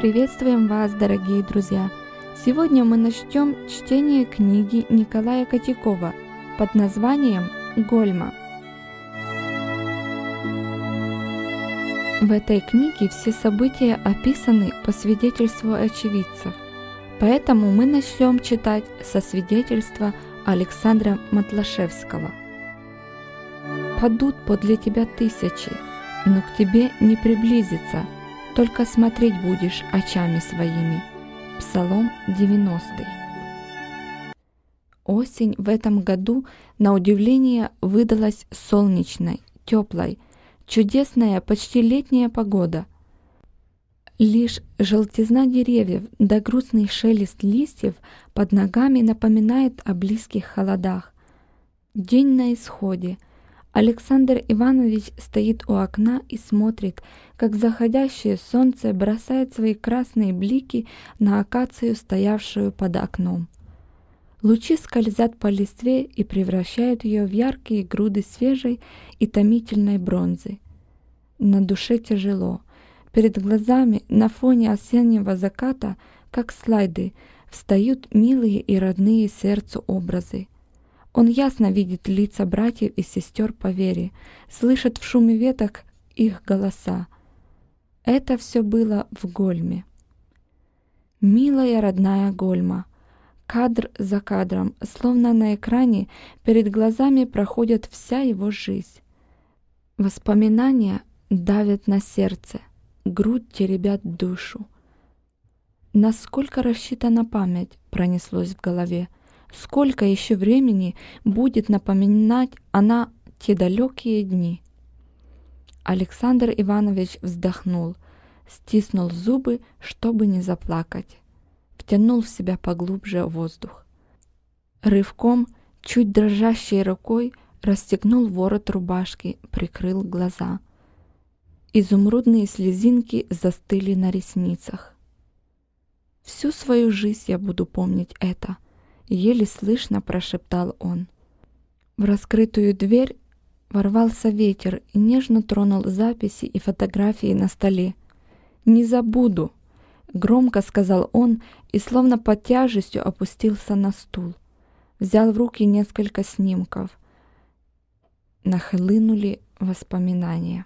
Приветствуем вас, дорогие друзья! Сегодня мы начнем чтение книги Николая Котякова под названием «Гольма». В этой книге все события описаны по свидетельству очевидцев, поэтому мы начнем читать со свидетельства Александра Матлашевского. «Падут подле тебя тысячи, но к тебе не приблизится – только смотреть будешь очами своими. Псалом 90. Осень в этом году, на удивление, выдалась солнечной, теплой, чудесная, почти летняя погода. Лишь желтизна деревьев да грустный шелест листьев под ногами напоминает о близких холодах. День на исходе — Александр Иванович стоит у окна и смотрит, как заходящее солнце бросает свои красные блики на акацию, стоявшую под окном. Лучи скользят по листве и превращают ее в яркие груды свежей и томительной бронзы. На душе тяжело. Перед глазами на фоне осеннего заката, как слайды, встают милые и родные сердцу образы — он ясно видит лица братьев и сестер по вере, слышит в шуме веток их голоса. Это все было в Гольме. Милая родная Гольма. Кадр за кадром, словно на экране, перед глазами проходит вся его жизнь. Воспоминания давят на сердце, грудь теребят душу. Насколько рассчитана память, пронеслось в голове — Сколько еще времени будет напоминать она те далекие дни? Александр Иванович вздохнул, стиснул зубы, чтобы не заплакать. Втянул в себя поглубже воздух. Рывком, чуть дрожащей рукой, расстегнул ворот рубашки, прикрыл глаза. Изумрудные слезинки застыли на ресницах. Всю свою жизнь я буду помнить это — еле слышно прошептал он. В раскрытую дверь ворвался ветер и нежно тронул записи и фотографии на столе. «Не забуду!» — громко сказал он и словно под тяжестью опустился на стул. Взял в руки несколько снимков. Нахлынули воспоминания.